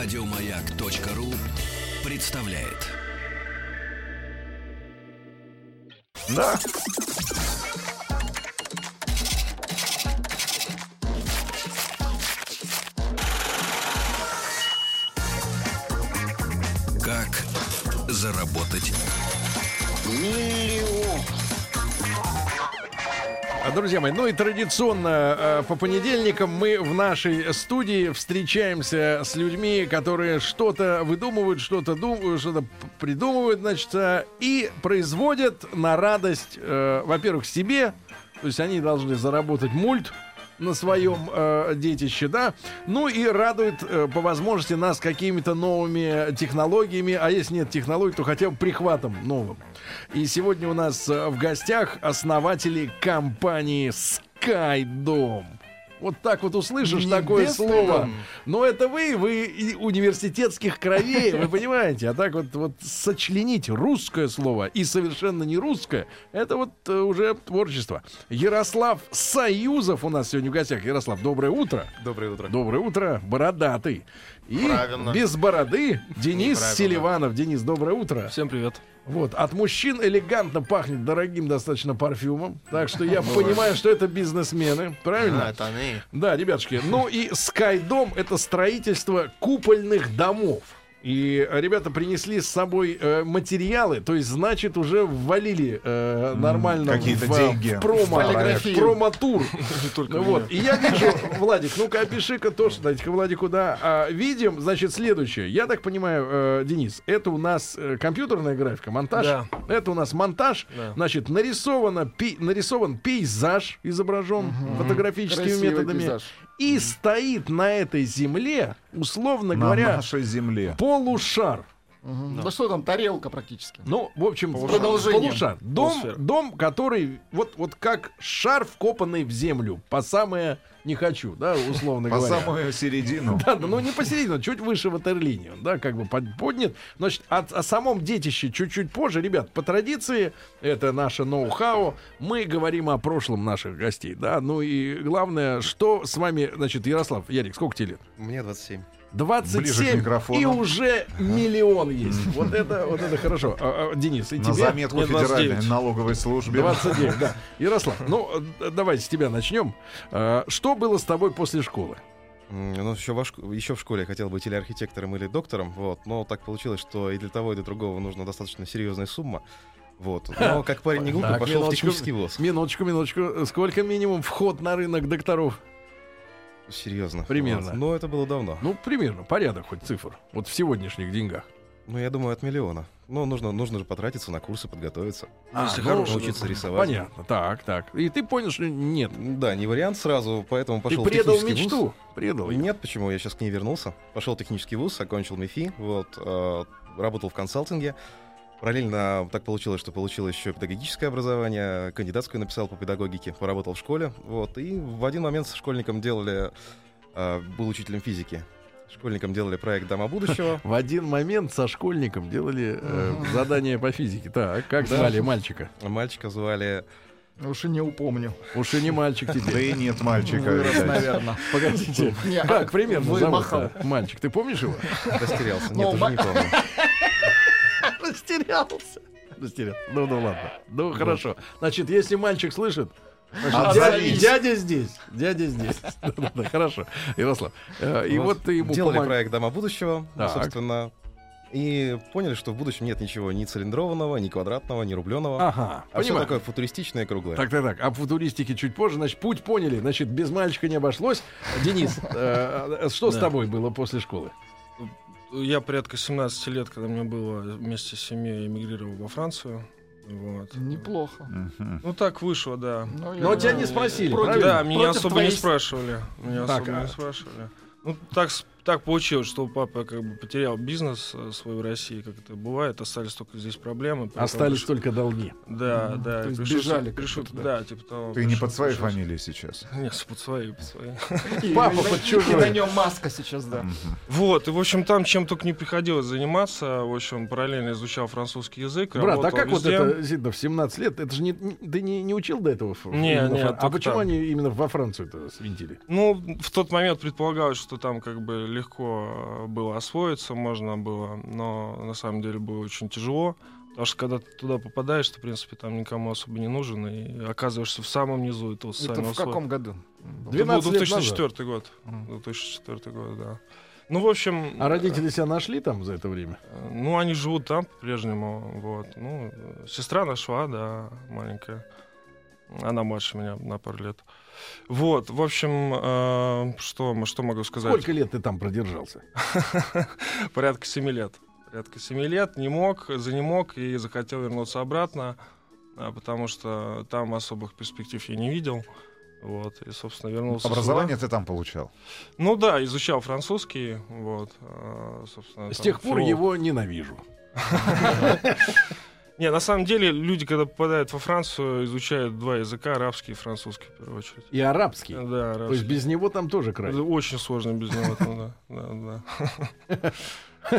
Радиомаяк.ру представляет. Да. Как заработать Друзья мои, ну и традиционно э, по понедельникам мы в нашей студии встречаемся с людьми, которые что-то выдумывают, что-то думают, что-то придумывают, значит, э, и производят на радость, э, во-первых, себе, то есть они должны заработать мульт на своем э, детище, да, ну и радует э, по возможности нас какими-то новыми технологиями, а если нет технологий, то хотя бы прихватом новым. И сегодня у нас э, в гостях основатели компании Skydome. Вот так вот услышишь такое слово. дом. Но это вы, вы и университетских кровей, вы понимаете. А так вот, вот сочленить русское слово и совершенно не русское, это вот э, уже творчество. Ярослав Союзов у нас сегодня в гостях. Ярослав, доброе утро. Доброе утро. Доброе утро, бородатый. И Правильно. без бороды Денис. Селиванов. Денис, доброе утро. Всем привет. Вот, от мужчин элегантно пахнет дорогим достаточно парфюмом. Так что я понимаю, что это бизнесмены. Правильно? А, это они. Да, ребятушки. Ну и Скайдом это строительство купольных домов. И ребята принесли с собой э, материалы, то есть, значит, уже ввалили э, нормально какие-то в, деньги в промо, в промо-тур. Ну вот. И я вижу, Владик, ну-ка опиши-ка тоже, дайте-ка Владику, да. А, видим, значит, следующее. Я так понимаю, э, Денис, это у нас э, компьютерная графика, монтаж. Да. Это у нас монтаж. Да. Значит, нарисовано, пи- нарисован пейзаж, изображен фотографическими Красивый методами. пейзаж. И стоит на этой земле, условно На говоря, нашей земле. полушар. Мгм. Да что там, тарелка практически. Ну, в общем, Продолжение. полушар. Дом, Полусфера. дом, который вот, вот как шар, вкопанный в землю. По самое не хочу, да, условно По говоря. самую середину. Да, да, ну не посередине, чуть выше ватерлинии, он, да, как бы под- поднят. Значит, о, о самом детище чуть-чуть позже, ребят, по традиции, это наше ноу-хау, мы говорим о прошлом наших гостей, да, ну и главное, что с вами, значит, Ярослав, Ярик, сколько тебе лет? Мне 27. 27 Ближе к микрофону. и уже миллион есть. Вот это, вот это хорошо. А, а, Денис, и На тебе? заметку Федеральной 29. налоговой службе. 29, да. Ярослав, ну, э, давайте с тебя начнем. А, Что было с тобой после школы? Ну, еще, во шк- еще в школе я хотел быть или архитектором, или доктором, вот, но так получилось, что и для того, и для другого нужна достаточно серьезная сумма. Вот. Но как парень не глупый, Так, пошел в технический вуз. Минуточку, минуточку. Сколько минимум вход на рынок докторов? Серьезно. Примерно. Вот. Но это было давно. Ну, примерно, порядок хоть цифр. Вот в сегодняшних деньгах. Ну, я думаю, от миллиона. Но нужно, нужно же потратиться на курсы, подготовиться. А, Если ну, хорошо учиться рисовать. Понятно, так, так. И ты понял, что нет. Да, не вариант сразу, поэтому пошел ты в предал технический мечту. вуз. Предал. её. Нет, почему? Я сейчас к ней вернулся. Пошел в технический вуз, окончил МИФИ, вот, э, работал в консалтинге. Параллельно так получилось, что получил еще педагогическое образование, кандидатскую написал по педагогике, поработал в школе, вот, и в один момент со школьником делали, э, был учителем физики, школьникам делали проект «Дома будущего». В один момент со школьником делали э, задание по физике. Так, как Да. звали мальчика? Мальчика звали... Уж и не упомню. Уж и не мальчик Да теперь. и нет мальчика. Вырос, наверное. Погодите. Не, Как примерно зовут Мальчик, ты помнишь его? Растерялся. Нет, уже не помню. Растерялся. Растерялся. Ну, ну ладно. Ну, хорошо. Значит, если мальчик слышит, А дядя, дядя здесь. Дядя здесь. Да-да-да, Хорошо. Ярослав. э, И вот ты ему Делали проект «Дома будущего», ну, собственно, и поняли, что в будущем нет ничего ни цилиндрованного, ни квадратного, ни рубленого. Ага, а все такое футуристичное и круглое. Так, так, так. Об футуристике чуть позже. Значит, путь поняли. Значит, без мальчика не обошлось. Денис, э, э, что с тобой было после школы? Я порядка 17 лет, когда мне было вместе с семьей, эмигрировал во Францию. Вот. Неплохо. Ну так вышло, да. Но, я Но тебя не спросили, против-? Да, меня особо твоей не спрашивали. Меня Так, особо а- не спрашивали. Ну, так, так получилось, что папа как бы потерял бизнес э, свой в России, как это бывает, остались только здесь проблемы. Остались приш- только долги. Да, Мгм. да. То есть пришлось- бежали пришлось- как-то, да, типа того. Ты не пришлось- под своей пришлось- фамилией сейчас. Нет, под своей, под своей. Папа на- под И чужой. на нем маска сейчас, да. Вот, и, в общем, там чем только не приходилось заниматься. В общем, параллельно изучал французский язык. Брат, а как вот это, в 17 лет? Это же не, не- ты не, не учил до этого? Не, не, А почему они именно во Францию-то свинтили? Ну, в тот момент предполагалось, что там как бы легко э, было освоиться, можно было, но на самом деле было очень тяжело. Потому что когда ты туда попадаешь, ты, в принципе, там никому особо не нужен, и оказываешься в самом низу этого Это социального в слоя. каком году? Это был 12 лет 2004 год. Мгм. 2004 год, да. Ну, в общем... А родители себя нашли там за это время? э, Ну, они живут там по-прежнему, вот. Ну, э, сестра нашла, да, маленькая. Она младше меня на пару лет. Вот, в общем, э, что, что могу сказать? Сколько лет ты там продержался? Порядка семи лет. Порядка семи лет. Не мог, занемог и захотел вернуться обратно, а, потому что там особых перспектив я не видел. Вот, и, собственно, вернулся Образование сюда. ты там получал. Ну да, изучал французский, вот, а, собственно. С тех пор филолог. его ненавижу. Не, на самом деле, люди, когда попадают во Францию, изучают два языка, арабский и французский, в первую очередь. И арабский. Да, То есть арабский. без него там тоже край. Очень сложно без него, там, да.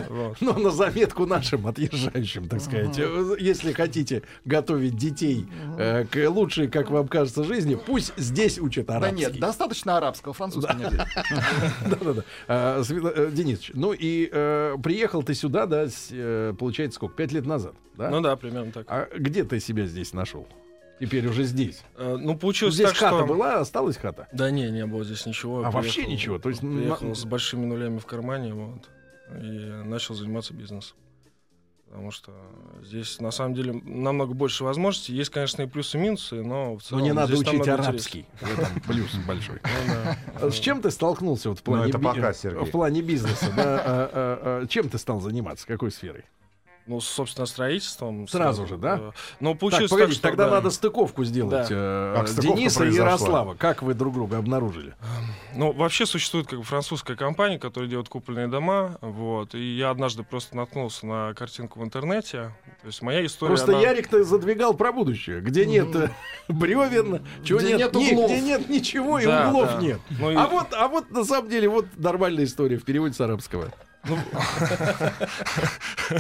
Вот. Но на заметку нашим отъезжающим, так сказать. Э, Если хотите готовить детей э, к лучшей, как вам кажется, жизни, пусть здесь учат Да арабский. нет, достаточно арабского, французского не. Да-да-да. А, э, Денисович, ну и э, приехал ты сюда, да, с, э, получается, сколько? Пять лет назад, да? Ну да, примерно так. А где ты себя здесь нашел? Теперь уже здесь. Э, Ну, получилось Здесь так, хата что... была, осталась хата. Да не, не было здесь ничего. А вообще Приехал- ничего? То есть приехал на- с большими нулями в кармане, вот, и начал заниматься бизнесом. Потому что здесь, на самом деле, намного больше возможностей. Есть, конечно, и плюсы, и минусы, но в Но целом не надо здесь учить арабский. Плюс большой. Ну. А С чем ты столкнулся вот в Ну, плане, это би- пока, Сергей. в плане бизнеса? А, а, чем ты стал заниматься? Какой сферой? Ну, собственно, строительством. Сразу же, да? э, Но Так, получилось погоди, что, тогда да. надо стыковку сделать. Да. э, Как стыковка Дениса и произошла? Ярослава. Как вы друг друга обнаружили? Ну, вообще существует как бы французская компания, которая делает купольные дома, вот, и я однажды просто наткнулся на картинку в интернете, то есть моя история... Просто она- Ярик-то задвигал про будущее, где нет э, бревен, чего Где нет, нет углов. где нет ничего и Да, углов да. нет. Ну и- А вот, а вот на самом деле вот нормальная история в переводе с арабского. Э,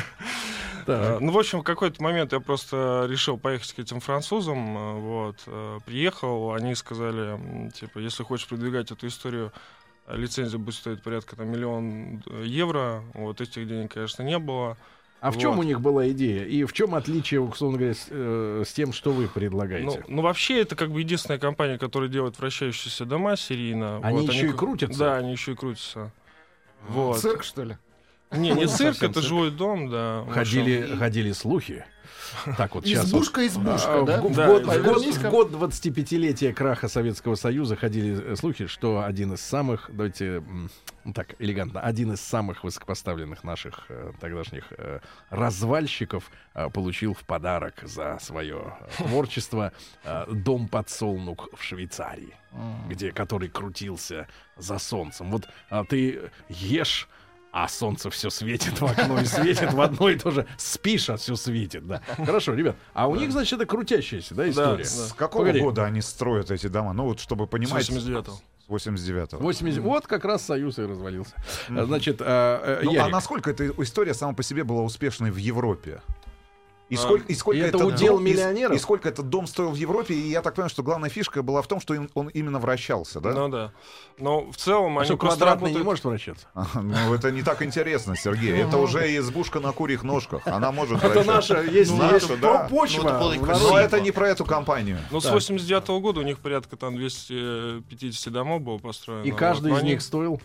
Так. Ну, в общем, в какой-то момент я просто решил поехать к этим французам. э, Вот. э, Приехал, они сказали, типа, если хочешь продвигать эту историю, э, лицензия будет стоить порядка там, миллион э, евро. Вот этих денег, конечно, не было. А в чем Вот. у них была идея? И в чем отличие, условно говоря, с, э, с тем, что вы предлагаете? Ну, ну, вообще, это как бы единственная компания, которая делает вращающиеся дома серийно. Они Вот, еще и к- крутятся? Да, они еще и крутятся. Вот. Цирк, что ли? Не, не цирк, это жилой дом, да. ходили, ходили слухи. Так вот сейчас. вот, Избушка, избушка, а, да? В, год, в, год, в год 25-летия краха Советского Союза ходили э, слухи, что один из самых, давайте так элегантно, один из самых высокопоставленных наших э, тогдашних э, развальщиков э, получил в подарок за свое э, творчество э, дом подсолнух в Швейцарии, где который крутился за солнцем. Вот а, ты ешь а солнце все светит в окно и светит в одно и то же. Спишь, а все светит, да. Хорошо, ребят. А у них, значит, это крутящаяся, да, история? С какого Погоди. года они строят эти дома? Ну вот, чтобы понимать... 89-го. С 89-го. 80... Вот как раз Союз и развалился. Значит, а, э, Ну, а насколько эта история сама по себе была успешной в Европе? И А, сколько, и сколько и это удел дом, и миллионеров? И, сколько этот дом стоил в Европе? И я так понимаю, что главная фишка была в том, что им- он именно вращался, да? Ну да. Но в целом а они что, квадратный не работают... может вращаться? Ну, это не так интересно, Сергей. Это уже избушка на курьих ножках. Она может Это наша, есть, Ну, почва. Ну, и. Но это не про эту компанию. Ну, с Так. 89 года у них порядка там 250 домов было построено. И каждый из них стоил.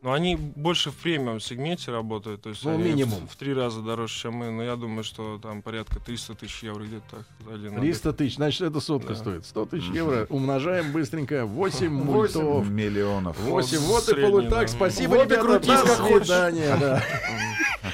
Но они больше в премиум сегменте работают. То есть Ну, минимум. В, в три раза дороже, чем мы. Но я думаю, что там порядка 300 тысяч евро где-то так. за один объект. 300 тысяч, значит, это сотка Да. стоит. 100 тысяч евро. Умножаем быстренько. 8 мультов. Миллионов. 8. Вот и Средний, получ- Так, спасибо, Вот и ребята. крутись, До свидания. да.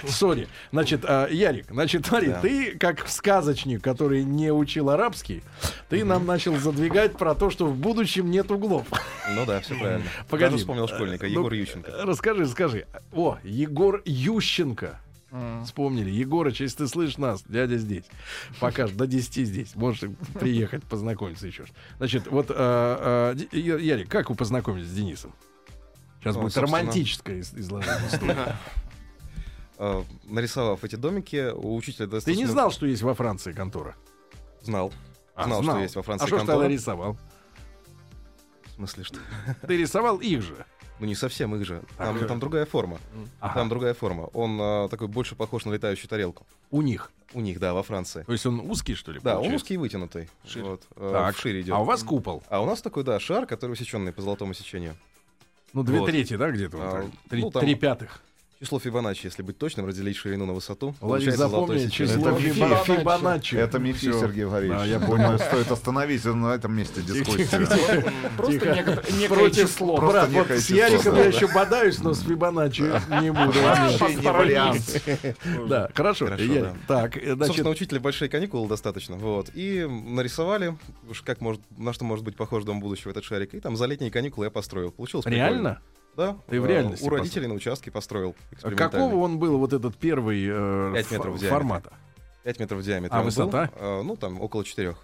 Сори. Значит, а, Ярик, значит, смотри, Да. ты как сказочник, который не учил арабский, ты нам начал задвигать про то, что в будущем нет углов. Ну да, все правильно. Погоди. Даже вспомнил школьника, Ну, Егор Ющенко. Расскажи, скажи. О, Егор Ющенко. Вспомнили. Егорыч, если ты слышишь нас, дядя здесь. Пока до 10 здесь. Можешь приехать, познакомиться еще. Значит, вот, Ди- Я- Ярик, как вы познакомились с Денисом? Сейчас Ну, будет собственно. романтическое из- изложение. Э, Нарисовав эти домики, у учителя Ты достаточно... не знал, что есть во Франции контора? Знал. А, знал, что есть во Франции А что ж контора. тогда рисовал? В смысле, что? Ты рисовал их же. Ну не совсем их же. Там, там другая форма. Ага. Там другая форма. Он а, такой больше похож на летающую тарелку. У них. У них, да, во Франции. То есть он узкий, что ли? Да, он получается? узкий и вытянутый. Шире. Вот, э, Так. вшире идет. А у вас купол? А у нас такой, да, шар, который усеченный по золотому сечению. Ну, две Вот. трети, да, где-то? вот А? Три, ну, там- три пятых. Число Фибоначчи, если быть точным, разделить ширину на высоту. Владимир, запомни число Фибоначчи. Фибоначчи. Это Всё. Сергей Валерьевич. Да, я думаю, стоит остановить на этом месте дискуссию. Просто некое число. Брат, вот с Яриком я еще бодаюсь, но с Фибоначчи не буду. Вообще не вариант. Да, хорошо. Так, э, значит, Собственно, учителя большие каникулы достаточно. Вот. И нарисовали, как может, на что может быть похож дом будущего этот шарик. И там за летние каникулы я построил. Получилось прикольно. Да. Ты в Э, реальности У родителей на участке построил. экспериментальный. Какого он был, вот этот первый э, ф- метров в диаметре. формата? 5 метров в диаметре. А был. высота? Э, ну, там, около 4.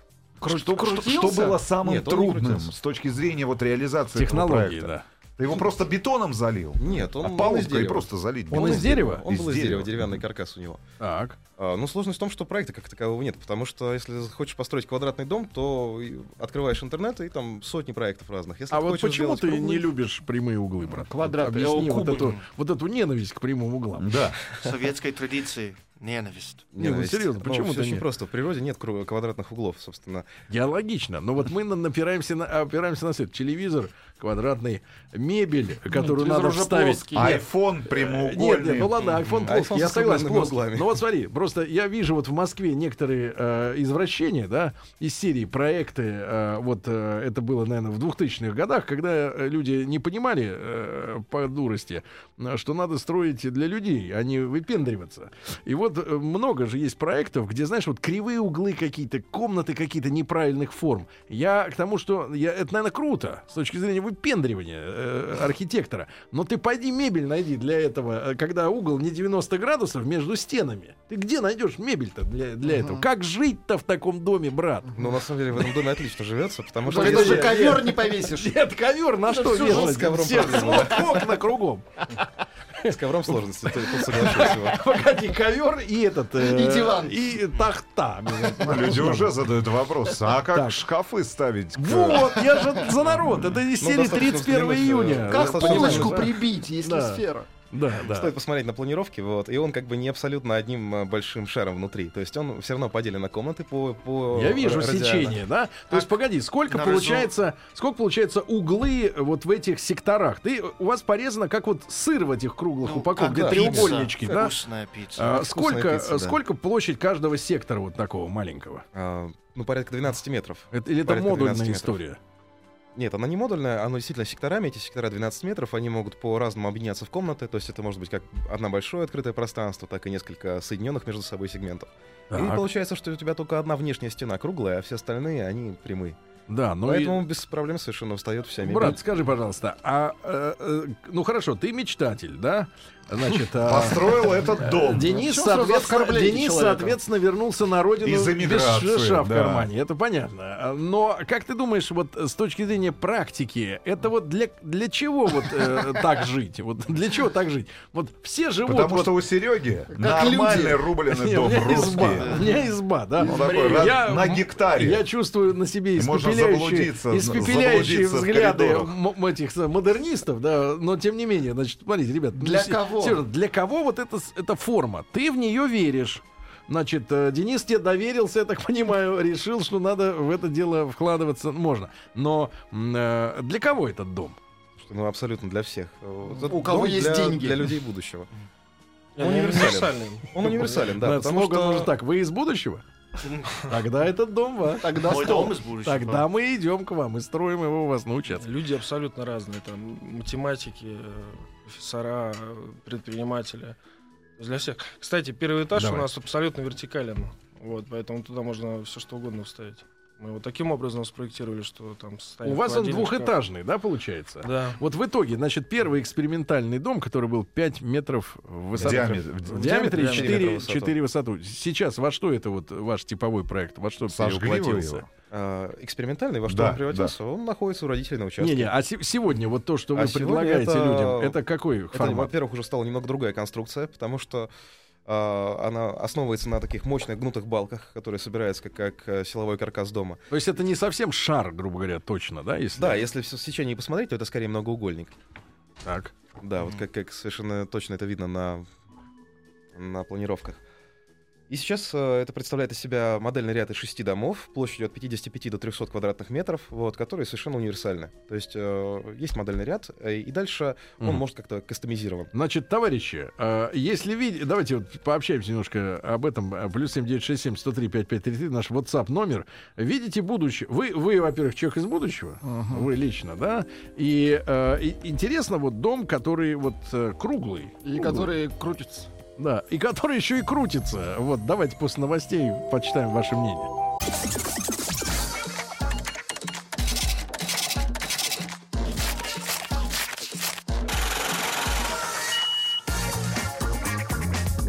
Что, что- крутился? что было самым Нет, трудным с точки зрения вот реализации этого Технологии, проекта? да. Ты его просто бетоном залил? Нет, он, а он из дерева. просто залить Он бетоном? из дерева? Он Из был из дерева. дерева, деревянный каркас у него. Так. А, ну, сложность в том, что проекта как такового нет, потому что если хочешь построить квадратный дом, то открываешь интернет, и там сотни проектов разных. Если А вот почему ты круглый- не любишь прямые углы, брат? Квадраты, Объясни вот эту, вот эту ненависть к прямым углам. Да. советской традиции ненависть. Не, ну Ненависть. серьезно, почему всё ты очень не- просто. В природе нет квадратных углов, собственно. Диалогично. Но вот мы на- напираемся на, опираемся на свет. Телевизор, квадратный, мебель, которую телевизор надо уже вставить. плоский. Айфон Нет, прямоугольный. нет, ну ладно, iPhone плоский, я согласен, плоский. Ну вот смотри, просто я вижу вот в Москве некоторые э, извращения, да, из серии проекты, э, вот э, это было, наверное, в 2000-х годах, когда э, люди не понимали э, по дурости, э, что надо строить для людей, а не выпендриваться. И вот э, много же есть проектов, где, знаешь, вот кривые углы какие-то, комнаты какие-то неправильных форм. Я к тому, что я, это, наверное, круто с точки зрения выпендривания э, архитектора. Но ты пойди мебель найди для этого, э, когда угол не 90 градусов между стенами. Ты где найдешь мебель-то для, для этого? Как жить-то в таком доме, брат? Но на самом деле в этом доме отлично живется, потому что Ты если- ковер не повесишь. Нет, ковер на что вешать? с Все окна кругом. С ковром сложности, тут тут соглашусь. вот. Погоди, ковер и этот... э, И диван. И тахта. Люди уже задают вопрос, а как шкафы ставить? Вот, я же за народ. Это из Ну, серии достаточно 31 взглянуть, июня. э, Как полочку прибить, если сфера? Да, да. Стоит посмотреть на планировки, вот, и он как бы не абсолютно одним э, большим шаром внутри. То есть он все равно поделен на комнаты по, по Я вижу ра- радиально. сечение, да? То есть, погоди, сколько получается, сколько получается углы вот в этих секторах? Ты, у вас порезано, как вот сыр в этих круглых Ну, упаковках, где как треугольнички, пицца, да? Вкусная пицца. А, вкусная сколько, пицца, да. сколько площадь каждого сектора вот такого маленького? А, ну, порядка 12 метров. Это, или это Порядка модульная 12 метров. история? Нет, она не модульная, она действительно секторами. Эти сектора 12 метров, они могут по-разному объединяться в комнаты. То есть это может быть как одно большое открытое пространство, так и несколько соединенных между собой сегментов. И Так. получается, что у тебя только одна внешняя стена круглая, а все остальные, они прямые. Да, ну и- Поэтому без проблем совершенно встает вся мебель. Брат, скажи, пожалуйста, а э, э, ну хорошо, ты мечтатель, да? Значит, а, Построил этот дом. Денис, сразу соответственно, Денис, человека? соответственно, вернулся на родину Из без шиша в да. кармане. Это понятно. Но как ты думаешь, вот с точки зрения практики, это вот для, для чего вот э, так жить? Вот для чего так жить? Вот все живут. Потому вот- что у Сереги нормальный рубленый Не, у дом меня изба, русский. у меня изба, да. Ну, такой, на- Я- на гектаре. Я чувствую на себе И можно испепеляющие, заблудиться, испепеляющие взгляды этих модернистов, да, но тем не менее, значит, смотрите, ребят, ну, Для се- кого? серьезно, для кого вот эта, эта форма? Ты в нее веришь. Значит, э, Денис тебе доверился, я так понимаю, решил, что надо в это дело вкладываться можно. Но э, для кого этот дом? Ну, абсолютно для всех. Э, этот У кого есть для, деньги. Для людей будущего. Он Он универсален. универсальный. Он универсален, да. Слоган что... может так, вы из будущего? Тогда этот дом ваш. Тогда Мой стол. дом из будущего. Тогда мы идем к вам и строим его у вас на участке. Люди абсолютно разные. Там математики, э, профессора, предприниматели. Для всех. Кстати, первый этаж Давай. у нас абсолютно вертикален. Вот, поэтому туда можно все что угодно вставить. Мы его таким образом спроектировали, что там У вас он двухэтажный, да, получается? Да. Вот в итоге, значит, первый экспериментальный дом, который был 5 метров в В высоту. диаметре. В диаметре и диаметре 4, метра высоту. 4 высоту. Сейчас во что это вот ваш типовой проект? Во что его? А, экспериментальный, во что Да, он превратился, он находится у родителей на участке. Не-не, а се- сегодня вот то, что вы А предлагаете это- людям, это какой Это, формат? во-первых, уже стала немного другая конструкция, потому что она основывается на таких мощных гнутых балках, которые собираются как, как э, силовой каркас дома. То есть это не совсем шар, грубо говоря, точно, да? Если... Да, если в сечении посмотреть, то это скорее многоугольник. Так. Да, вот как, как совершенно точно это видно на, на планировках. И сейчас э, это представляет из себя модельный ряд из шести домов, площадью от 55 до 300 квадратных метров, вот, которые совершенно универсальны. То есть э, есть модельный ряд, э, и дальше он Мгм. может как-то кастомизирован. Значит, товарищи, э, если видите, давайте вот пообщаемся немножко об этом. Э, Плюс 7967 103 5533, наш WhatsApp номер. Видите будущее? Вы, вы во-первых, человек из будущего, вы лично, да? И, э, и интересно, вот дом, который вот э, круглый. И круглый. которые крутятся. Да, и который еще и крутится. Вот, давайте после новостей почитаем ваше мнение.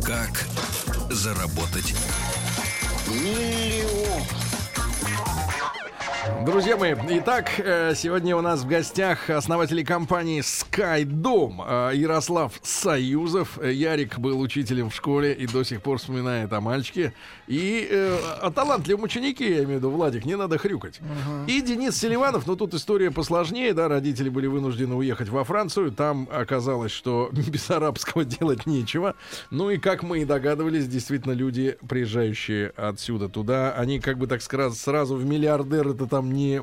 Как заработать Друзья мои, итак, э, сегодня у нас в гостях основатели компании Skydom э, Ярослав Союзов. Ярик был учителем в школе и до сих пор вспоминает о мальчике. И э, о талантливом ученике, я имею в виду, Владик, не надо хрюкать. И Денис Селиванов, но тут история посложнее, да, родители были вынуждены уехать во Францию, там оказалось, что без арабского делать нечего. Ну и как мы и догадывались, действительно люди, приезжающие отсюда туда, они как бы так скра- сразу в миллиардеры-то там не,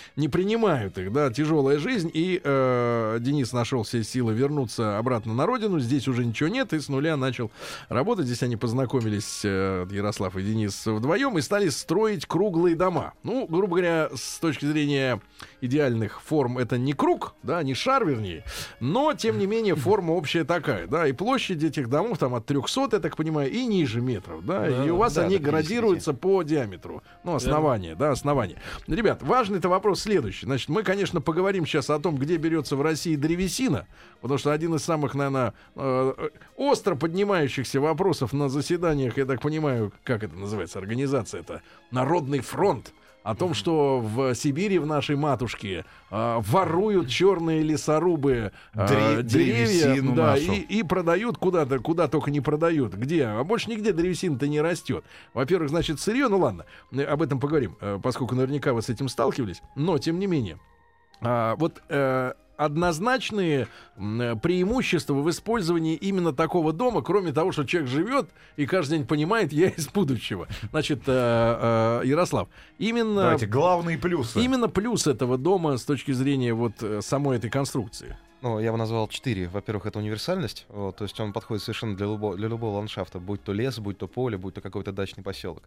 не принимают их, да, тяжелая жизнь. И э, Денис нашел все силы вернуться обратно на родину, здесь уже ничего нет, и с нуля начал работать. Здесь они познакомились, э, Ярослав и Денис, вдвоем и стали строить круглые дома. Ну, грубо говоря, с точки зрения идеальных форм это не круг, да, не шар, вернее, но, тем не менее, форма общая такая, да, и площадь этих домов там от 300, я так понимаю, и ниже метров, да, Да, и у вас да, они до 50. градируются по диаметру, ну, основание, да, основание. Ребят, важный-то вопрос следующий. Значит, мы, конечно, поговорим сейчас о том, где берется в России древесина, потому что один из самых, наверное, э, остро поднимающихся вопросов на заседаниях, я так понимаю, как это называется, организация это Народный фронт, о том, что в Сибири, в нашей матушке, э, воруют черные лесорубы э, Дре- деревья, да, нашу. и, и продают куда-то, куда только не продают. Где? А больше нигде древесина-то не растет. Во-первых, значит, сырье, ну ладно, об этом поговорим, э, поскольку наверняка вы с этим сталкивались, но тем не менее. А, вот э, однозначные э, преимущества в использовании именно такого дома, кроме того, что человек живет и каждый день понимает, я из будущего. Значит, э, э, Ярослав, именно, Давайте, главные плюсы. именно плюс этого дома с точки зрения вот самой этой конструкции. Ну, я бы назвал четыре. Во-первых, это универсальность. Вот, то есть он подходит совершенно для любого, для любого ландшафта, будь то лес, будь то поле, будь то какой-то дачный поселок.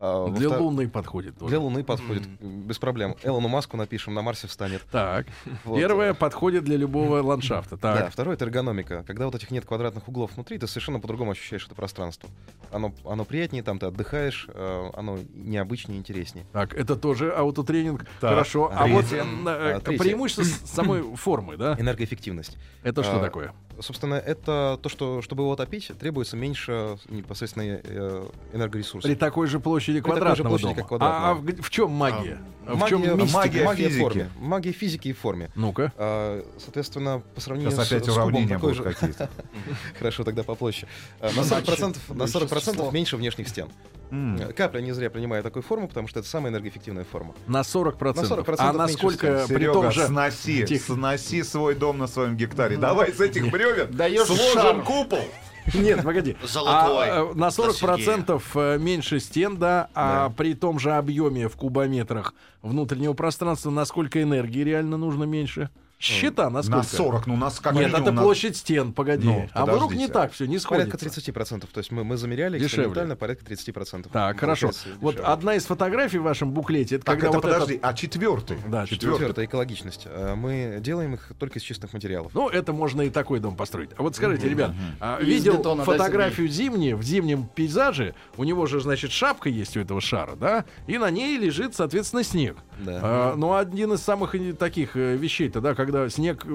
А, Для во-втор- Луны подходит тоже. Для Луны подходит, без проблем. Элону Маску напишем, на Марсе встанет. Так, Вот. первое подходит для любого ландшафта. Так, Да, второе это эргономика. Когда вот этих нет квадратных углов внутри, ты совершенно по-другому ощущаешь это пространство. Оно, оно приятнее, там ты отдыхаешь, э, оно необычнее, интереснее. так, это тоже аутотренинг. Так, Хорошо. А вот третье. э, А, третье. преимущество с- самой формы, да? Энергоэффективность. Это что А, такое? Собственно, это то, что, чтобы его отопить, требуется меньше непосредственно э, энергоресурсов. При такой же площади такой же квадратного площади, дома. как квадратного. А, а в, в чем магия? в чем магия, мистика? магия магия физики. в форме. Магия физики и форме. Ну-ка. А, соответственно, по сравнению Сейчас с, опять с уравнения такой будут же... какие-то. Хорошо, тогда попроще. А, На 40%, на 40% меньше внешних стен. Э, Капля не зря принимает такую форму, потому что это самая энергоэффективная форма. На 40%. На 40% а насколько всего. при том Серега, же... сноси, Тихо. сноси свой дом на своем гектаре. Давай с этих бревен Даешь сложим шар. купол. Нет, погоди. Золотой. А, э, на Для 40% э, меньше стен, да, а при том же объеме в кубометрах внутреннего пространства, насколько энергии реально нужно меньше? Счета насколько? На 40, ну у нас как Нет, это на- площадь стен, погоди. Ну, а вдруг подождите. не так все, не сходится. Порядка 30%. То есть мы, мы замеряли Дешевле. экспериментально порядка 30%. Так, хорошо. Получается Вот дешевле. одна из фотографий в вашем буклете, это Так, когда это вот подожди, этот- а четвертый? Да, четвертый. Четвертое — экологичность. Э, Мы делаем их только из чистых материалов. Ну, это можно и такой дом построить. А вот скажите, ребят, а, Из видел бетона, да, фотографию зимнюю в зимнем пейзаже. У него же, значит, шапка есть у этого шара, да? И на ней лежит, соответственно, снег. Да. А, ну, один из самых и таких э, вещей-то, да, когда снег э,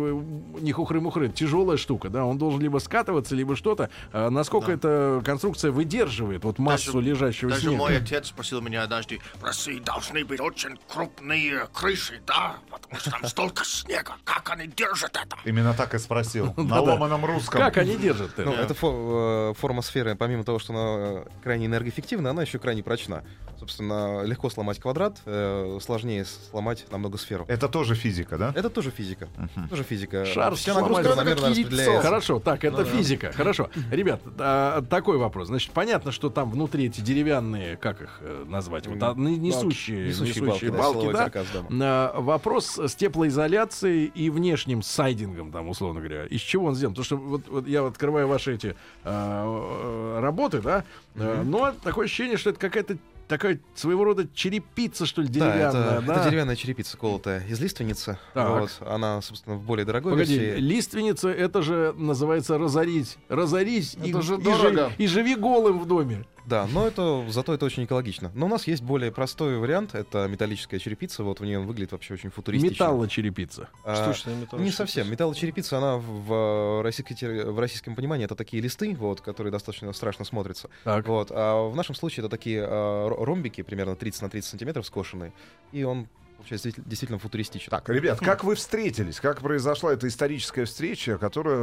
не хухры-мухры, тяжелая штука, да, он должен либо скатываться, либо что-то. А насколько Да. эта конструкция выдерживает вот массу Даже- лежащего Даже снега? мой отец спросил меня однажды, в России должны быть очень крупные крыши, да? Потому что там столько снега. Как они держат это? Именно так и спросил. На ломаном русском. Как они держат Ну, эта фо- э, форма сферы, помимо того, что она э, крайне энергоэффективна, она еще крайне прочна. Собственно, легко сломать квадрат, э, сложнее сложнее сломать намного сферу. Это тоже физика, да? Это тоже физика. Тоже физика. Шар Вся нагрузка равномерно распределяется. Хорошо, так, это физика. Хорошо. Ребят, а, такой вопрос. Значит, понятно, что там внутри эти деревянные, как их э, назвать, вот, а, не- несущие, Несущие балки, да, балки, силовой да? На вопрос с теплоизоляцией и внешним сайдингом, там, условно говоря. Из чего он сделан? Потому что вот, вот я открываю ваши эти а, работы, да, э, но такое ощущение, что это какая-то такая своего рода черепица, что ли, Да, деревянная. это, да? это деревянная черепица, колотая из лиственницы. Так. Вот, она, собственно, в более дорогой Погоди, версии. лиственница это же называется разорить. Разорись и, Это же и дорого. жи- и живи голым в доме. Да, но это зато это очень экологично. Но у нас есть более простой вариант. Это металлическая черепица. Вот в ней он выглядит вообще очень футуристично. Металлочерепица. А, Штучная металл. Не совсем. Металлочерепица, она в, в, российской в российском понимании это такие листы, вот, которые достаточно страшно смотрятся. Так. Вот. А в нашем случае это такие а, ро- ромбики, примерно 30 на 30 сантиметров скошенные. И он получается действи- действительно футуристичен. Так, ребят, как вы встретились? Как произошла эта историческая встреча, которая,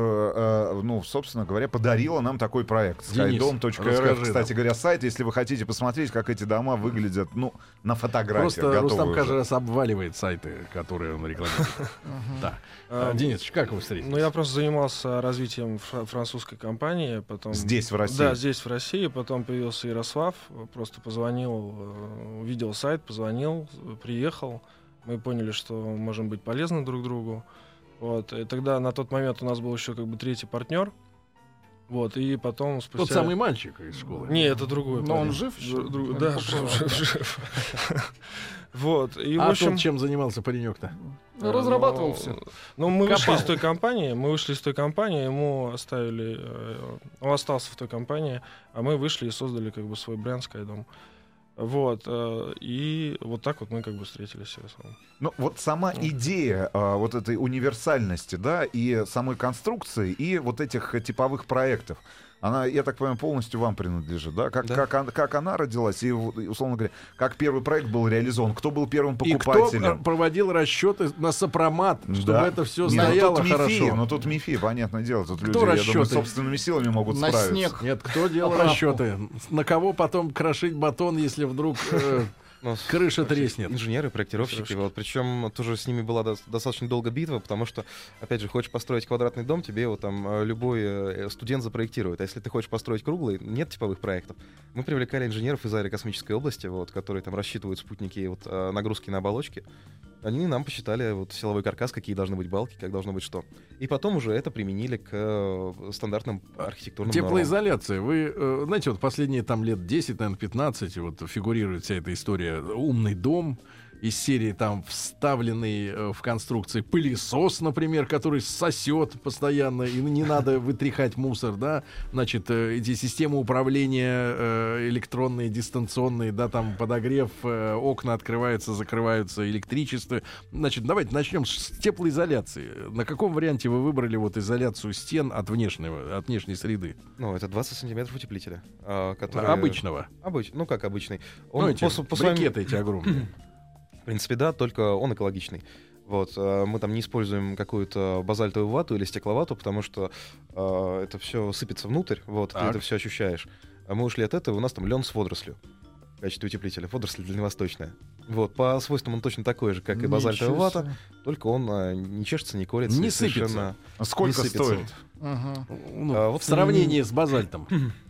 э, ну, собственно говоря, подарила нам такой проект? Расскажи Кстати говоря, сайт, если вы хотите посмотреть, как эти дома выглядят, ну, на фотографиях Просто Рустам уже. каждый раз обваливает сайты, которые он рекламирует. Да. А, А, Денис, как вы встретились? Ну, я просто занимался развитием фра- французской компании, потом... Здесь, в России? Да, здесь, в России. Потом появился Ярослав, э, просто позвонил, э, увидел сайт, позвонил, э, приехал. Мы поняли, что можем быть полезны друг другу. Вот. И тогда на тот момент у нас был еще как бы третий партнер. Вот, и потом спустя... Тот самый мальчик из школы. Не, это другой. Но он парень. жив еще? Дру- друг- Да, жив, жив, жив. Вот, и в а общем... тот чем занимался паренек-то? Ну, разрабатывал Ну, все. Ну, мы вышли из той компании, мы вышли из той компании, ему оставили, э, он остался в той компании, а мы вышли и создали как бы свой бренд Skydom. Вот, э, и вот так вот мы как бы встретились с Ярославом. Ну, вот сама идея а, вот этой универсальности, да, и самой конструкции, и вот этих типовых проектов, она, я так понимаю, полностью вам принадлежит, да? Как, Да. Как, он- как она родилась, и, условно говоря, как первый проект был реализован, кто был первым И кто покупателем? э, проводил расчеты на сопромат, чтобы Да. это все Не, ну, стояло МИФИ, хорошо? ну тут МИФИ, понятное дело, тут Кто люди, я думаю, расчеты? собственными силами могут На справиться. снег. Нет, кто делал расчеты? На кого потом крошить батон, если вдруг э, Ну, с- крыша треснет? Инженеры, проектировщики, вот, причем тоже с ними была дос- достаточно долго битва, потому что, опять же, хочешь построить квадратный дом, тебе его там э, любой э, студент запроектирует. А если ты хочешь построить круглый, нет типовых проектов. Мы привлекали инженеров из аэрокосмической области, вот, которые там рассчитывают спутники, вот, э, нагрузки на оболочки. Они нам посчитали вот силовой каркас, какие должны быть балки, как должно быть что. И потом уже это применили к э, стандартным архитектурным. Теплоизоляция. Вы, э, знаете, вот последние там лет 10, наверное, 15, вот фигурирует вся эта история «Умный дом», из серии там вставленный э, в конструкции пылесос, например, который сосет постоянно, и не надо вытряхать мусор, да, значит, э, эти системы управления э, электронные, дистанционные, да, там подогрев, окна открываются, закрываются, электричество. Значит, давайте начнем с теплоизоляции. На каком варианте вы выбрали вот изоляцию стен от внешнего, от внешней среды? Ну, это 20 сантиметров утеплителя. а, который... Обычного. Обыч... Ну, как обычный. ну, эти по, по своим- брикеты эти огромные. В принципе, да, только он экологичный. Вот, э, мы там не используем какую-то базальтовую вату или стекловату, потому что э, это все сыпется внутрь, вот, ты Так. это все ощущаешь. А мы ушли от этого, у нас там лен с водорослью в качестве утеплителя. Водоросль дальневосточная. Вот, по свойствам он точно такой же, как и базальтовая вата, себе. только он э, не чешется, не колется. Не сыпется. совершенно Сколько не сыпется. стоит? Ага. Ну, А, в вот сравнении с базальтом.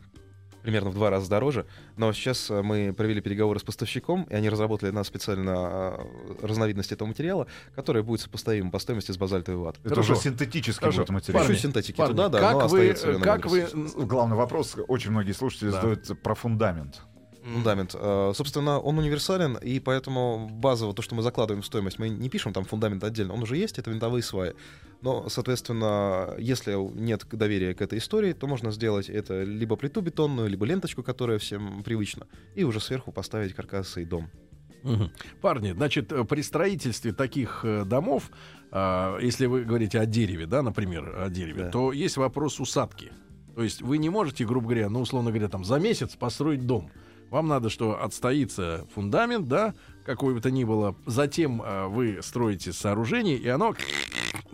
примерно в два раза дороже. Но сейчас э, мы провели переговоры с поставщиком, и они разработали на специально э, разновидность этого материала, которая будет сопоставима по стоимости с базальтовой ватой. Это Хорошо. уже синтетический Хорошо. будет материал. Парни, синтетики парни, туда, да, как но вы, остается лен как вы. Главный вопрос, очень многие слушатели Да. задают про фундамент. Фундамент. Э, Собственно, он универсален, и поэтому базово то, что мы закладываем в стоимость, мы не пишем там фундамент отдельно, он уже есть, это винтовые сваи. Но, соответственно, если нет доверия к этой истории, то можно сделать это либо плиту бетонную, либо ленточку, которая всем привычна, и уже сверху поставить каркасы и дом. Мгм. Парни, значит, э, при строительстве таких э, домов, а, если вы говорите о дереве, да, например, о дереве, Да. то есть вопрос усадки. То есть вы не можете, грубо говоря, ну, условно говоря, там за месяц построить дом. Вам надо, что отстоится фундамент, да, какой бы то ни было. Затем э, вы строите сооружение, и оно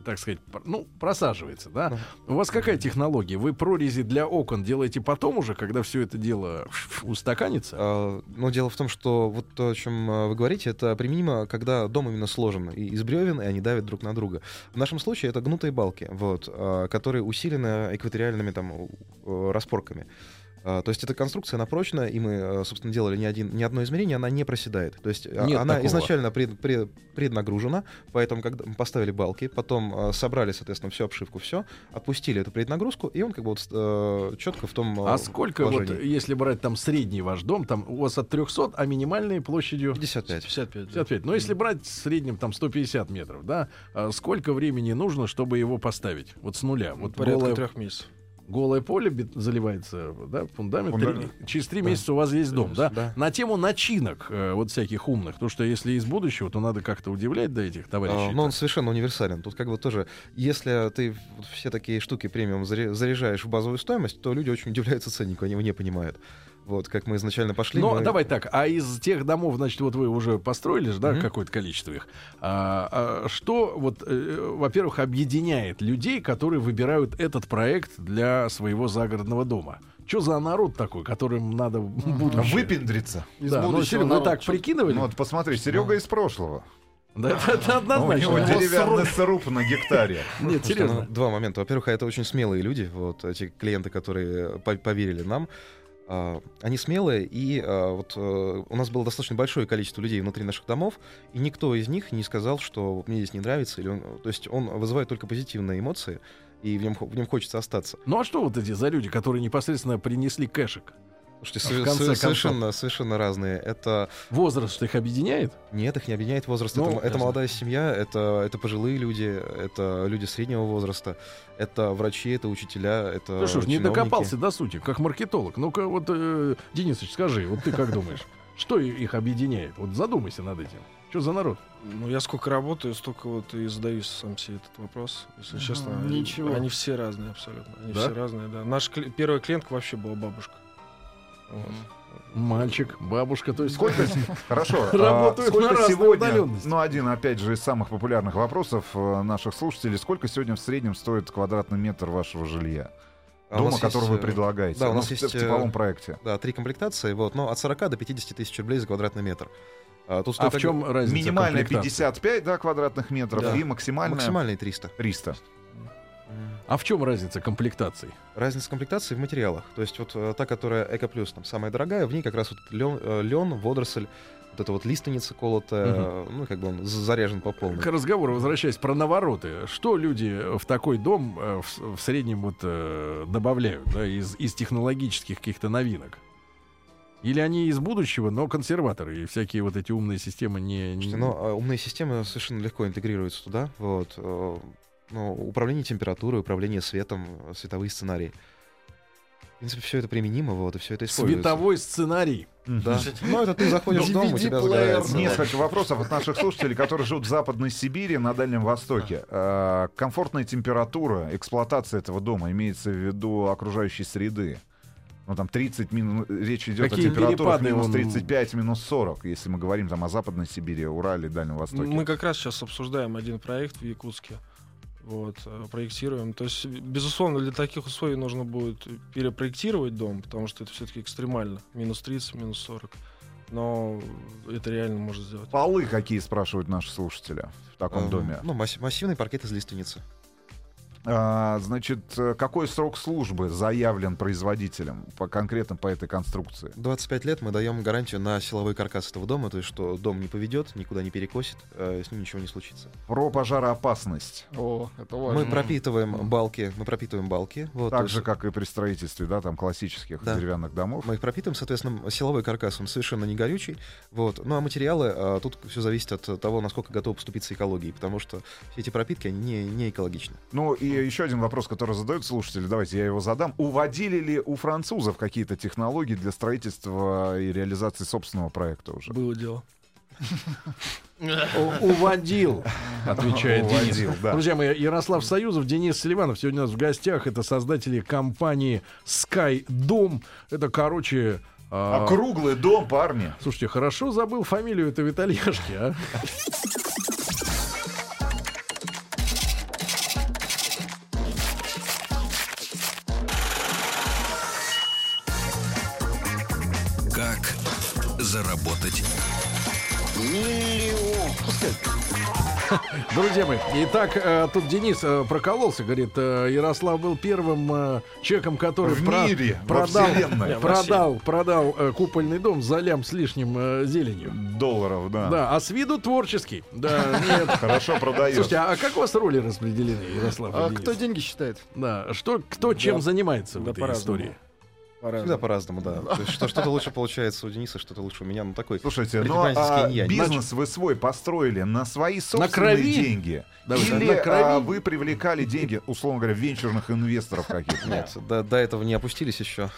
так сказать, ну, просаживается, да? У вас какая технология? Вы прорези для окон делаете потом уже, когда все это дело устаканится? А, Но дело в том, что вот то, о чем а, вы говорите, это применимо, когда дом именно сложен и из бревен, и они давят друг на друга. В нашем случае это гнутые балки, вот, а, которые усилены экваториальными там распорками. А, То есть эта конструкция, она прочная, и мы, э, собственно, делали не, один, не одно измерение, она не проседает. То есть а, Нет она такого. изначально пред- пред- преднагружена, поэтому когда мы поставили балки, потом э, собрали, соответственно, всю обшивку, все, отпустили эту преднагрузку, и он как бы вот четко в том э, А сколько, вот, положении. если брать там средний ваш дом, там у вас от 300, а минимальной площадью 55. 55. да. 55. Но если брать в среднем там 150 метров, да, а сколько времени нужно, чтобы его поставить? Вот с нуля. Вот Порядка голое, трех месяцев. Голое поле заливается, да, фундамент. Фундамент. Три- через три месяца у вас есть дом, да? Да. На тему начинок э, вот всяких умных. Потому что если из будущего, то надо как-то удивлять до этих товарищей. А, Но он совершенно универсален. Тут как бы тоже, если ты все такие штуки премиум заряжаешь в базовую стоимость, то люди очень удивляются ценнику, они его не понимают. Вот, как мы изначально пошли. Но мы- давай так, а из тех домов, значит, вот вы уже построили да, Мгм. какое-то количество их. А, а что, вот, э, во-первых, объединяет людей, которые выбирают этот проект для своего загородного дома? Что за народ такой, которым надо будущее? Выпендриться. Из Да, ну, Серега, вы народа. так прикидывали? Ну вот посмотри, Серега из прошлого. Да, это, это У однозначно. него деревянный сруб на гектаре. Нет, серьезно. ну, два момента. Во-первых, это очень смелые люди, вот эти клиенты, которые по- поверили нам. А, Они смелые, и а, вот э, у нас было достаточно большое количество людей внутри наших домов, и никто из них не сказал, что мне здесь не нравится, или он, то есть он вызывает только позитивные эмоции, и в нем, в нем хочется остаться. Ну а что вот эти за люди, которые непосредственно принесли кэшек? Слушайте, В сове- конце совершенно, совершенно разные. Это Возраст что их объединяет? нет, их не объединяет возраст. Ну, это, это молодая семья, это, это пожилые люди, это люди среднего возраста, это врачи, это учителя, это Ну что ж, не докопался до сути, как маркетолог. Ну-ка, вот, э, Денисович, скажи, вот ты как думаешь, что их объединяет? Вот задумайся над этим. Что за народ? Ну, я сколько работаю, столько вот и задаюсь сам себе этот вопрос. Если честно, ничего. Они все разные абсолютно. Они Да? все разные, да. Наш кли- первая клиентка вообще была бабушка. Мальчик, бабушка, то есть Сколько? Хорошо. а Работают Сколько сегодня? Ну, один, опять же, из самых популярных вопросов э, наших слушателей. Сколько сегодня в среднем стоит квадратный метр вашего жилья? А у Дома, который есть, вы э, предлагаете. да, у Ну, нас в- есть, в типовом э, проекте. Да, три комплектации, вот, но от 40 до 50 тысяч рублей за квадратный метр. А, тут А в чем разница? Минимальная комплектации? 55 да, квадратных метров Да. и максимальная максимальный 300. 300. А в чем разница комплектаций? Разница комплектации в материалах. То есть вот э, та, которая Эко Плюс, там самая дорогая, в ней как раз вот лен, э, лен, водоросль, вот эта вот лиственница колотая, э, ну как бы он заряжен по полной. К разговору возвращаясь про навороты. Что люди в такой дом э, в, в среднем вот э, добавляют да, из, из технологических каких-то новинок? Или они из будущего, но консерваторы и всякие вот эти умные системы не... не- Слушайте, но э, умные системы совершенно легко интегрируются туда. Вот, э, ну, управление температурой, управление светом, э, световые сценарии. В принципе, все это применимо, вот, и все это используется. Световой сценарий. Да. Ну, это ты заходишь в дом, у тебя загорается. Несколько вопросов от наших слушателей, которые живут в Западной Сибири, на Дальнем Востоке. А, Комфортная температура, эксплуатация этого дома, имеется в виду окружающей среды. Ну, там 30 минус... Речь идет Какие о температурах минус он- 35, минус 40, если мы говорим там о Западной Сибири, Урале, Дальнем Востоке. Мы как раз сейчас обсуждаем один проект в Якутске. Вот, э, проектируем. То есть, безусловно, для таких условий нужно будет перепроектировать дом, потому что это все-таки экстремально. Минус 30, минус 40. Но это реально можно сделать. Полы какие, спрашивают наши слушатели в таком Эм, доме? Ну, масс- массивный паркет из лиственницы. А, значит, э, какой срок службы заявлен производителем по конкретно по этой конструкции? 25 лет мы даем гарантию на силовой каркас этого дома, то есть что дом не поведет, никуда не перекосит, э, с ним ничего не случится. Про пожароопасность. О, это важно. Мы пропитываем балки, мы пропитываем балки. Вот, Так есть же, как и при строительстве, да, там классических Да. деревянных домов. Мы их пропитываем, соответственно, силовой каркас, он совершенно не горючий. Вот. Ну а материалы, а, тут все зависит от того, насколько готовы поступиться экологией, потому что все эти пропитки, они не, не экологичны. Ну и еще один вопрос, который задают слушатели, давайте я его задам. Уводили ли у французов какие-то технологии для строительства и реализации собственного проекта уже? Было дело. Уводил, отвечает Денис. Уводил, да. Друзья мои, Ярослав Союзов, Денис Селиванов сегодня у нас в гостях. Это создатели компании Sky Dom. Это, короче... а, Округлый дом, парни. Слушайте, хорошо забыл фамилию этого итальяшки, а? Друзья мои, итак, э, тут Денис э, прокололся, говорит, э, Ярослав был первым человеком, который В про- мире, продал, продал, продал купольный дом за лям с лишним зеленью. Долларов, да. Да, а с виду творческий. Да, нет. Хорошо продает. Слушайте, а как у вас роли распределены, Ярослав? А кто деньги считает? Да, что, кто чем занимается в этой по-разному. Всегда по-разному, да. То есть что- что-то лучше получается у Дениса, что-то лучше у меня. Ну, такой Слушайте, ну предпринимательский а инь-янь. бизнес вы свой построили на свои собственные крови? деньги? Давайте, Или на крови? а, вы привлекали деньги, условно говоря, венчурных инвесторов каких-то? Нет, до, до этого не опустились еще.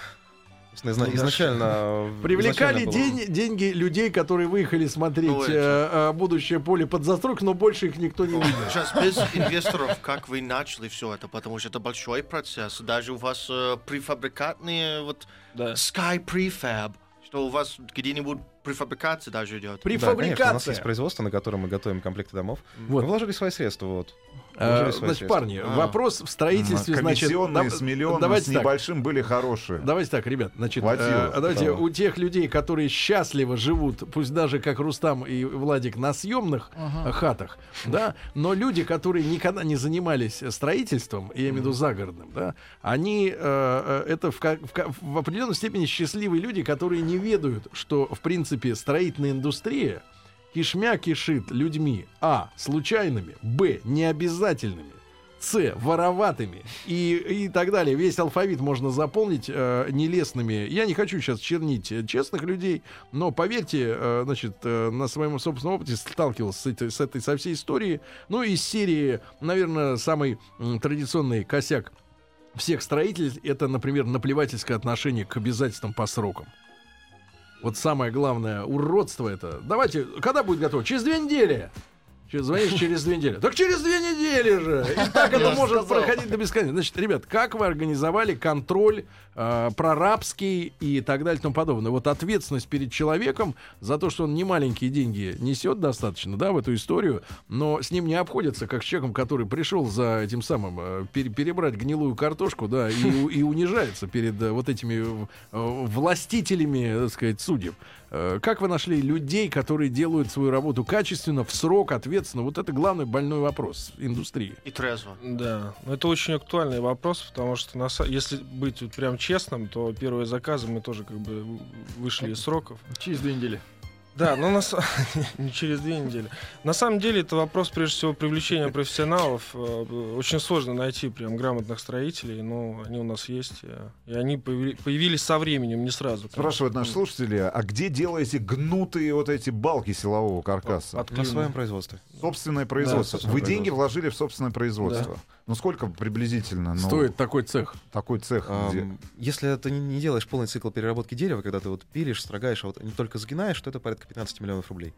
Собственно, изна- Ну, изначально... Привлекали изначально было- день- деньги людей, которые выехали смотреть Ну, это- э, э, будущее поле под застройку, но больше их никто не видел. Сейчас без инвесторов, как вы начали все это, потому что это большой процесс. Даже у вас э, префабрикатные, вот Да. Sky Prefab, что у вас где-нибудь префабрикация даже идет. Да, конечно, у нас есть Префабрикация. производство, на котором мы готовим комплекты домов. Вот. Мы вложили свои средства, вот. Свои Значит, парни, А. вопрос в строительстве, значит... Комиссионные да- с миллионом, давайте с так. небольшим были хорошие. Давайте так, ребят, значит, Хватило. э, давайте Да. у тех людей, которые счастливо живут, пусть даже как Рустам и Владик, на съемных э, хатах, да, но люди, которые никогда не занимались строительством, я имею в виду загородным, да, они, э, э, это в, в в определенной степени счастливые люди, которые не ведают, что, в принципе, строительная индустрия кишмя кишит людьми, а, случайными, б, необязательными, с вороватыми и, и так далее. Весь алфавит можно заполнить э, нелестными. Я не хочу сейчас чернить э, честных людей, но поверьте, э, значит, э, на своем собственном опыте сталкивался с этой, с этой со всей историей. Ну, из серии, наверное, самый м, традиционный косяк всех строителей это, например, наплевательское отношение к обязательствам по срокам. Вот самое главное уродство это. Давайте, когда будет готово? Через две недели. Звонишь через две недели. Так через две недели же. И так это может проходить до бесконечности. Значит, ребят, как вы организовали контроль э, прорабский и так далее и тому подобное? Вот ответственность перед человеком за то, что он не маленькие деньги несет достаточно, да, в эту историю, но с ним не обходятся, как с человеком, который пришел за этим самым э, пере- перебрать гнилую картошку, да, и, и унижается перед э, вот этими э, властителями, так сказать, судеб. Э, Как вы нашли людей, которые делают свою работу качественно, в срок, ответственно? Вот это главный больной вопрос индустрии. И трезво. Да, это очень актуальный вопрос, потому что на са- если быть вот прям честным, то первые заказы мы тоже как бы вышли из сроков. Через две недели. Да, но на са- не через две недели. На самом деле это вопрос прежде всего привлечения профессионалов. Э, Очень сложно найти прям грамотных строителей, но они у нас есть, э, и они появи- появились со временем, не сразу. конечно. Спрашивают наши слушатели, а где делаете гнутые вот эти балки силового каркаса? На своем производстве. Собственное производство. собственное Вы деньги производство. вложили в собственное производство. Ну сколько приблизительно? Ну, Стоит такой цех. такой цех. где- Ам, Если ты не, не делаешь полный цикл переработки дерева, когда ты вот пилишь, строгаешь, а вот не только сгинаешь, то это порядка 15 миллионов рублей.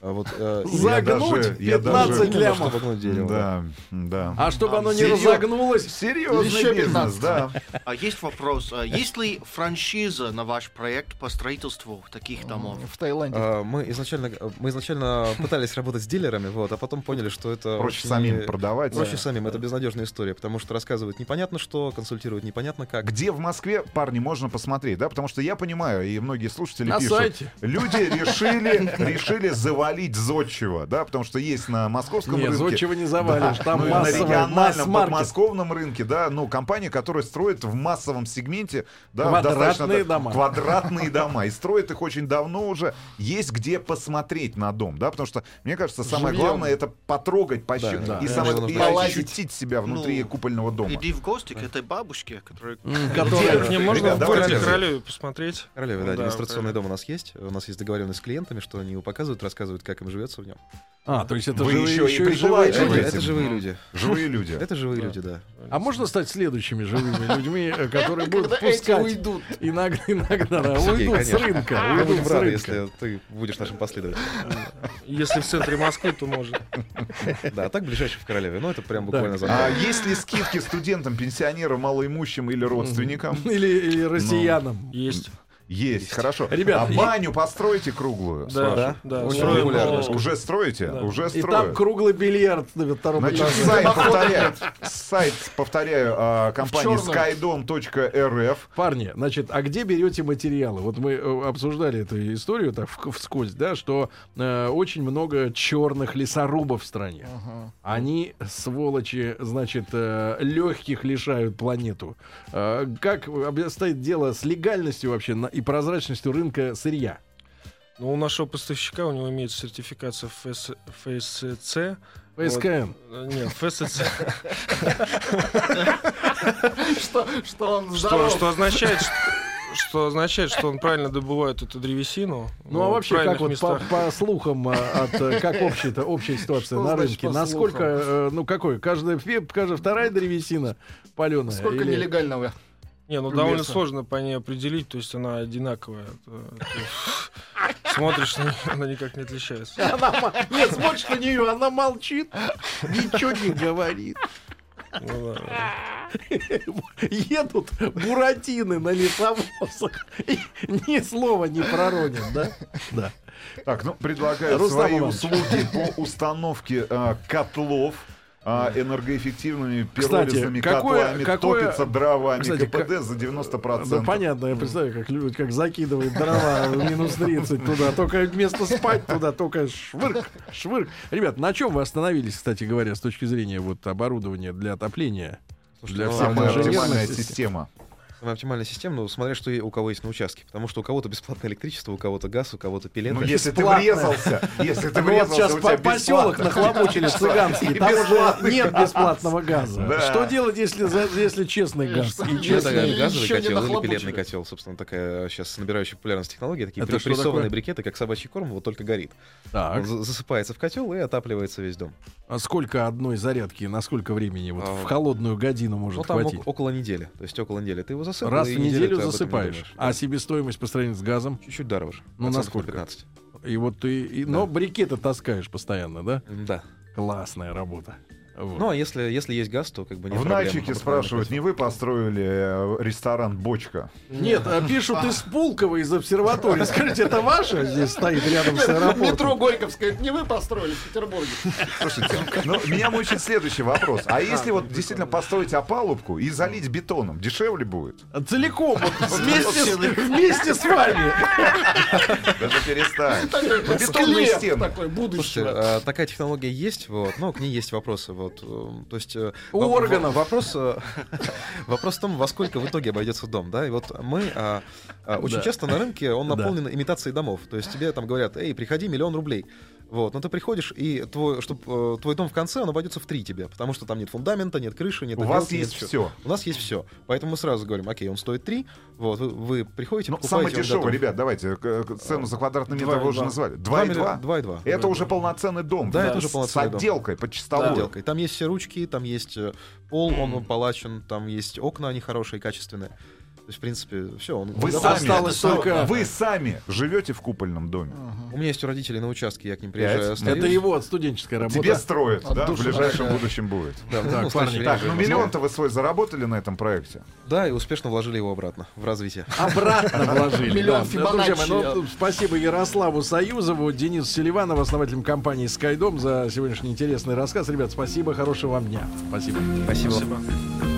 А вот, э, Загнуть даже- я 15 даже- Именно, лямов. чтобы дерево, да. Да, да. А чтобы А, оно не серьёз- разогнулось, Серьезный Еще бизнес, 15. да. А есть вопрос, а есть ли франшиза на ваш проект по строительству таких домов? В Таиланде. А, Мы изначально, мы изначально пытались работать с дилерами, вот, а потом поняли, что это Проще очень, самим продавать. Проще самим, это безнадежная история, потому что рассказывают непонятно что, консультируют непонятно как. Где в Москве, парни, можно посмотреть, да? Потому что я понимаю, и многие слушатели на пишут, сайте. люди решили, решили завалить зодчего, да? Потому что есть на московском Не, рынке... зодчего не завалишь, там ну, и на региональном, подмосковном рынке, да, ну, компания, которая строит в массовом сегменте, да, Квадратные достаточно- дома. Квадратные дома. И строит их очень давно уже. Есть где посмотреть на дом, да, потому что, мне кажется, самое Живьем. главное это потрогать, пощупать. да, и, да. самое, Нужно и ощутить себя внутри Ну, купольного дома. Иди в гости к этой бабушке, которая... М, К ним можно Ребят, в. Королеве посмотреть. Королеве, да, Да, демонстрационный правильно. дом у нас есть. У нас есть договоренность с клиентами, что они его показывают, рассказывают, как им живется в нем. А, то есть это Вы живые, еще еще и люди. Живые. Это живые люди. Живые люди. Это живые Да. люди, да. А можно стать следующими живыми людьми, э, которые будут пускать уйдут. иногда, иногда да, уйдут с рынка, Мы уйдут будем с рады, рынка. если ты будешь нашим последователем. Если в центре Москвы, то можно. Да, а так ближайший в Королеве. Ну, это прям буквально за А есть ли скидки студентам, пенсионерам, малоимущим или родственникам? Или, или россиянам. Есть. Есть, хорошо. Ребят, а и- баню постройте круглую? Да, Да? да. Очень э, Уже строите? Да. Уже И там строят. круглый бильярд на втором Значит, этаже. сайт, повторяю, сайт, повторяю, а, компании skydom.rf. Парни, значит, а где берете материалы? Вот мы э, обсуждали эту историю так вскользь, да, что э, очень много черных лесорубов в стране. Они, сволочи, значит, легких лишают планету. Э, как обстоит дело с легальностью вообще на- и прозрачностью рынка сырья? Ну, у нашего поставщика, у него имеется сертификация ФС, ФСЦ. ПСКН. Э, Нет, ФСЦ. Что, что он Что, что означает, что, что означает, что он правильно добывает эту древесину. Ну а в вообще, как вот по, по слухам, а, от, как общая, общая ситуация Что на рынке, насколько, слухам? э, ну какой, каждая, каждая вторая древесина паленая? Сколько или- нелегального? Не, ну довольно сложно по ней определить, то есть она одинаковая. Смотришь на нее, она никак не отличается. Она Нет, смотришь на нее, она молчит, ничего не говорит. Ну да. Едут буратины на лесовозах. и Ни слова не проронят, да? Да. Так, ну, предлагаю свои услуги по установке а, котлов а, энергоэффективными пиролизными какое- котлами, какое- топится дровами, Кстати, КПД за 90%. Да, понятно, я представляю, как, люди- как закидывает дрова в минус 30 туда. Только вместо спать туда, только швырк, швырк. Ребят, на чем вы остановились, кстати говоря, с точки зрения вот оборудования для отопления? Для ну, всех оптимальная систем. система. Самая оптимальная система, ну, смотря что у кого есть на участке. Потому что у кого-то бесплатное электричество, у кого-то газ, у кого-то пилеты. Ну, если ты врезался, если ты врезался, сейчас по поселок нахлобучили цыганский, там уже нет бесплатного газа. Что делать, если, если честный газ? Газовый котел или пилетный котел, собственно, такая сейчас набирающая популярность технология, такие прессованные брикеты, как собачий корм, вот только горит. Засыпается в котел и отапливается весь дом. а сколько одной зарядки, на сколько времени вот А, в холодную годину может Ну, хватить? ок- около недели. То есть около недели. Ты его засыпал, Раз в неделю засыпаешь. А себестоимость по сравнению с газом? Чуть-чуть дороже. Ну, Процентов насколько? 15. И вот ты, и- но брикеты таскаешь постоянно, да? Да. Классная работа. Вот. Ну, а если, если есть газ, то как бы нет В проблем. Нальчике спрашивают, не вы построили э, ресторан «Бочка»? Нет, а пишут из Пулково, из обсерватории. Скажите, это ваше здесь стоит рядом с Метро аэропортом? Горьковская, это не вы построили в Петербурге. Слушайте, ну, меня мучает следующий вопрос. А если вот действительно построить опалубку и залить бетоном, дешевле будет? Целиком, вот, вместе, с, вместе с вами. Даже перестань. Ну, бетонные стены. такой, Слушайте, будущего. а, такая технология есть, вот, но к ней есть вопросы. Вот, э, то есть, э, У во- органов. Вопрос, э, вопрос в том, во сколько в итоге обойдется дом. Да? И вот мы а, а, очень Да. часто на рынке он Да. наполнен имитацией домов. То есть тебе там говорят, эй, приходи, миллион рублей. Вот, но ты приходишь, и твой, чтоб, э, твой дом в конце, он обойдется в три тебе, потому что там нет фундамента, нет крыши, нет У вас отделки, нет есть всё. все. У нас есть все. Поэтому мы сразу говорим, окей, он стоит 3, вот, вы, вы приходите, Ну, покупаете, самое дешевое, готов. ребят, давайте, к- цену за квадратный метр Два и вы уже два. назвали. Два 2,2? миллиона- два и два. Это Да, уже да. полноценный дом. Да, это уже с полноценный дом. отделкой, по С чистовой. отделкой. Там есть все ручки, там есть э, пол, он палачен, там есть окна, они хорошие, качественные. То есть, в принципе, все. Он, Вы он сами, только- вы сами живете в купольном доме. У меня есть у родителей на участке, я к ним приезжаю. Это его студенческая работа. Тебе строят, От да, в души. ближайшем будущем будет. Да, ну, Так, в следующее парни, Так, ну миллион-то вы свой заработали на этом проекте? Да, и успешно вложили его обратно в развитие. Обратно вложили. Миллион да. Фибоначчи. Ну, спасибо Ярославу Союзову, Денису Селиванову, основателям компании Скайдом за сегодняшний интересный рассказ. Ребят, спасибо, хорошего вам дня. Спасибо. Спасибо. Спасибо.